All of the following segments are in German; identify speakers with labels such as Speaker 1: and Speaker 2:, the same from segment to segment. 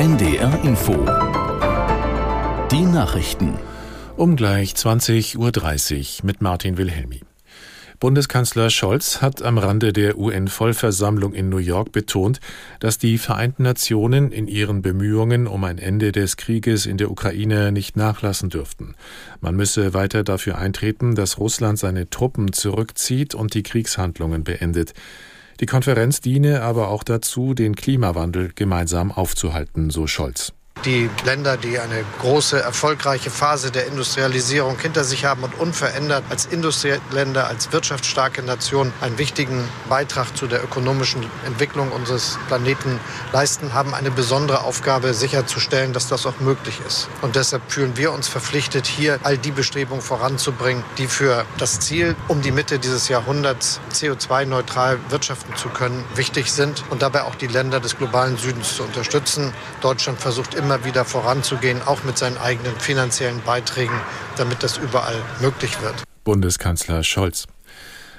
Speaker 1: NDR Info. Die Nachrichten.
Speaker 2: Um gleich 20.30 Uhr mit Martin Wilhelmi. Bundeskanzler Scholz hat am Rande der UN-Vollversammlung in New York betont, dass die Vereinten Nationen in ihren Bemühungen um ein Ende des Krieges in der Ukraine nicht nachlassen dürften. Man müsse weiter dafür eintreten, dass Russland seine Truppen zurückzieht und die Kriegshandlungen beendet. Die Konferenz diene aber auch dazu, den Klimawandel gemeinsam aufzuhalten, so Scholz.
Speaker 3: Die Länder, die eine große, erfolgreiche Phase der Industrialisierung hinter sich haben und unverändert als Industrieländer, als wirtschaftsstarke Nation einen wichtigen Beitrag zu der ökonomischen Entwicklung unseres Planeten leisten, haben eine besondere Aufgabe sicherzustellen, dass das auch möglich ist. Und deshalb fühlen wir uns verpflichtet, hier all die Bestrebungen voranzubringen, die für das Ziel, um die Mitte dieses Jahrhunderts CO2-neutral wirtschaften zu können, wichtig sind und dabei auch die Länder des globalen Südens zu unterstützen. Deutschland versucht immer immer wieder voranzugehen, auch mit seinen eigenen finanziellen Beiträgen, damit das überall möglich wird.
Speaker 2: Bundeskanzler Scholz.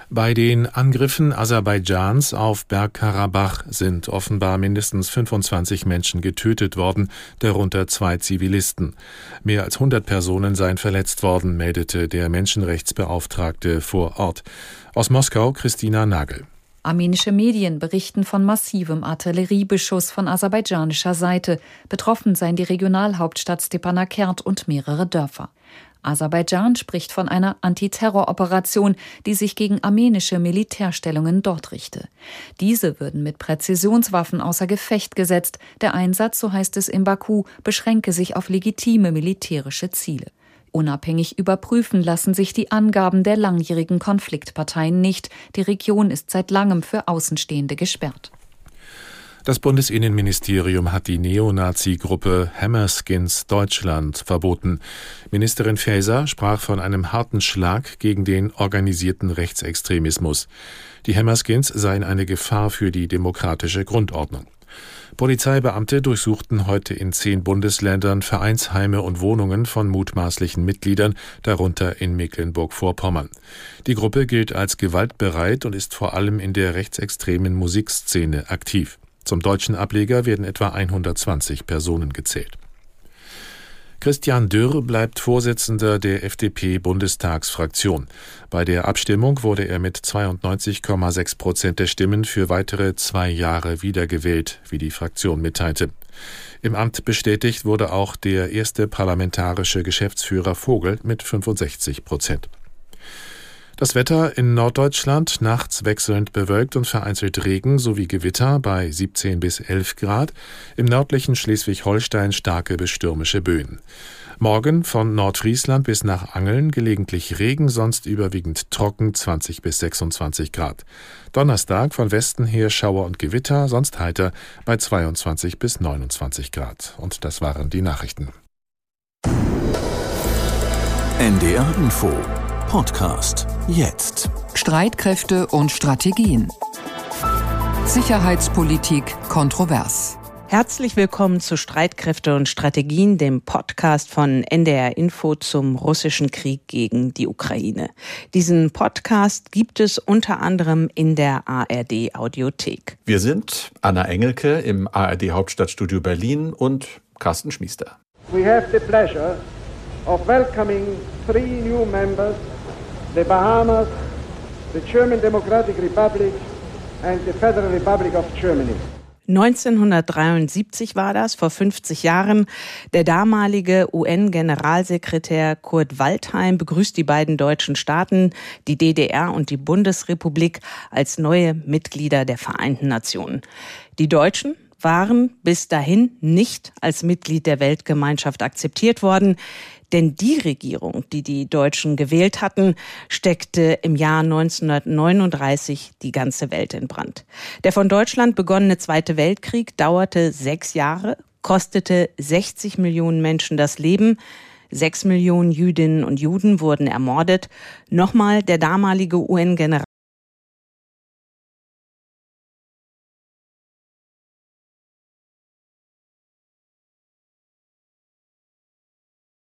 Speaker 2: Bei den Angriffen Aserbaidschans auf Bergkarabach sind offenbar mindestens 25 Menschen getötet worden, darunter zwei Zivilisten. Mehr als 100 Personen seien verletzt worden, meldete der Menschenrechtsbeauftragte vor Ort. Aus Moskau Christina Nagel.
Speaker 4: Armenische Medien berichten von massivem Artilleriebeschuss von aserbaidschanischer Seite. Betroffen seien die Regionalhauptstadt Stepanakert und mehrere Dörfer. Aserbaidschan spricht von einer Antiterroroperation, die sich gegen armenische Militärstellungen dort richte. Diese würden mit Präzisionswaffen außer Gefecht gesetzt. Der Einsatz, so heißt es in Baku, beschränke sich auf legitime militärische Ziele. Unabhängig überprüfen lassen sich die Angaben der langjährigen Konfliktparteien nicht. Die Region ist seit langem für Außenstehende gesperrt.
Speaker 2: Das Bundesinnenministerium hat die Neonazi-Gruppe Hammerskins Deutschland verboten. Ministerin Faeser sprach von einem harten Schlag gegen den organisierten Rechtsextremismus. Die Hammerskins seien eine Gefahr für die demokratische Grundordnung. Polizeibeamte durchsuchten heute in zehn Bundesländern Vereinsheime und Wohnungen von mutmaßlichen Mitgliedern, darunter in Mecklenburg-Vorpommern. Die Gruppe gilt als gewaltbereit und ist vor allem in der rechtsextremen Musikszene aktiv. Zum deutschen Ableger werden etwa 120 Personen gezählt. Christian Dürr bleibt Vorsitzender der FDP-Bundestagsfraktion. Bei der Abstimmung wurde er mit 92,6 Prozent der Stimmen für weitere zwei Jahre wiedergewählt, wie die Fraktion mitteilte. Im Amt bestätigt wurde auch der erste parlamentarische Geschäftsführer Vogel mit 65 Prozent. Das Wetter in Norddeutschland nachts wechselnd bewölkt und vereinzelt Regen sowie Gewitter bei 17 bis 11 Grad. Im nördlichen Schleswig-Holstein starke bis stürmische Böen. Morgen von Nordfriesland bis nach Angeln gelegentlich Regen, sonst überwiegend trocken 20 bis 26 Grad. Donnerstag von Westen her Schauer und Gewitter, sonst heiter bei 22 bis 29 Grad. Und das waren die Nachrichten.
Speaker 1: NDR Info Podcast jetzt.
Speaker 5: Streitkräfte und Strategien. Sicherheitspolitik kontrovers.
Speaker 6: Herzlich willkommen zu Streitkräfte und Strategien, dem Podcast von NDR Info zum russischen Krieg gegen die Ukraine. Diesen Podcast gibt es unter anderem in der ARD Audiothek.
Speaker 7: Wir sind Anna Engelke im ARD Hauptstadtstudio Berlin und Carsten Schmiester.
Speaker 8: We have the pleasure of welcoming three new members the Bahamas, the German Democratic Republic and the Federal Republic of Germany.
Speaker 6: 1973 war das, vor 50 Jahren. Der damalige UN-Generalsekretär Kurt Waldheim begrüßt die beiden deutschen Staaten, die DDR und die Bundesrepublik, als neue Mitglieder der Vereinten Nationen. Die Deutschen waren bis dahin nicht als Mitglied der Weltgemeinschaft akzeptiert worden. Denn die Regierung, die die Deutschen gewählt hatten, steckte im Jahr 1939 die ganze Welt in Brand. Der von Deutschland begonnene Zweite Weltkrieg dauerte sechs Jahre, kostete 60 Millionen Menschen das Leben. Sechs Millionen Jüdinnen und Juden wurden ermordet. Nochmal der damalige UN-General